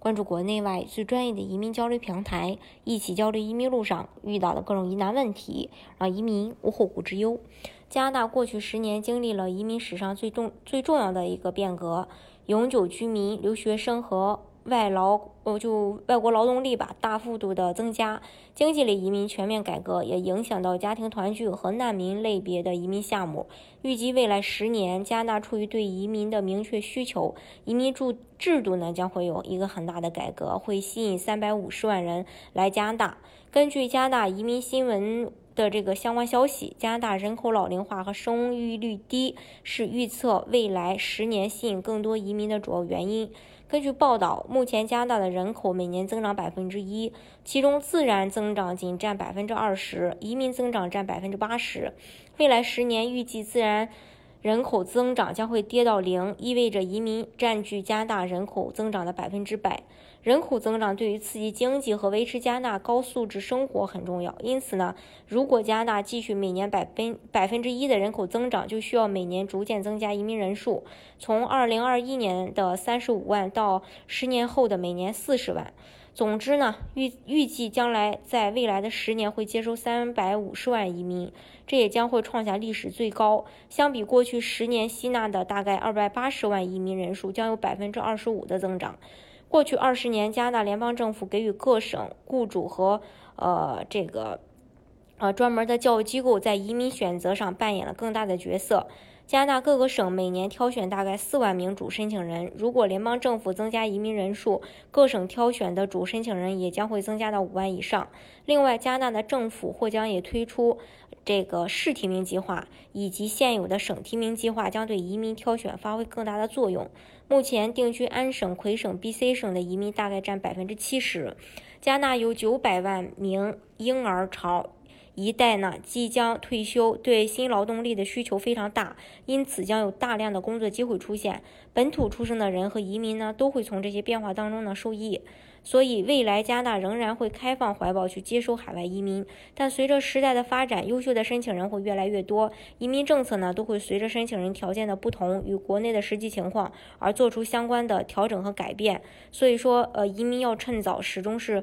关注国内外最专业的移民交流平台，一起交流移民路上遇到的各种疑难问题，让移民无后顾之忧。加拿大过去十年经历了移民史上最重最重要的一个变革。永久居民、留学生和外劳，呃，就外国劳动力吧，大幅度的增加。经济类移民全面改革也影响到家庭团聚和难民类别的移民项目。预计未来十年，加拿大出于对移民的明确需求，移民住制度呢将会有一个很大的改革，会吸引三百五十万人来加拿大。根据加拿大移民新闻。的这个相关消息，加拿大人口老龄化和生育率低是预测未来十年吸引更多移民的主要原因。根据报道，目前加拿大的人口每年增长百分之一，其中自然增长仅占百分之二十，移民增长占百分之八十。未来十年预计自然人口增长将会跌到零，意味着移民占据加拿大人口增长的百分之百。人口增长对于刺激经济和维持加拿大高素质生活很重要。因此呢，如果加拿大继续每年百分百分之一的人口增长，就需要每年逐渐增加移民人数，从二零二一年的三十五万到十年后的每年四十万。总之呢，预预计将来在未来的十年会接收三百五十万移民，这也将会创下历史最高。相比过去十年吸纳的大概二百八十万移民人数，将有百分之二十五的增长。过去二十年，加拿大联邦政府给予各省雇主和呃这个呃专门的教育机构在移民选择上扮演了更大的角色。加拿大各个省每年挑选大概四万名主申请人。如果联邦政府增加移民人数，各省挑选的主申请人也将会增加到五万以上。另外，加拿大的政府或将也推出这个市提名计划，以及现有的省提名计划，将对移民挑选发挥更大的作用。目前，定居安省、魁省、BC 省的移民大概占百分之七十。加纳有九百万名婴儿潮一代呢，即将退休，对新劳动力的需求非常大，因此将有大量的工作机会出现。本土出生的人和移民呢，都会从这些变化当中呢受益。所以，未来加拿大仍然会开放怀抱去接收海外移民，但随着时代的发展，优秀的申请人会越来越多，移民政策呢都会随着申请人条件的不同与国内的实际情况而做出相关的调整和改变。所以说，呃，移民要趁早，始终是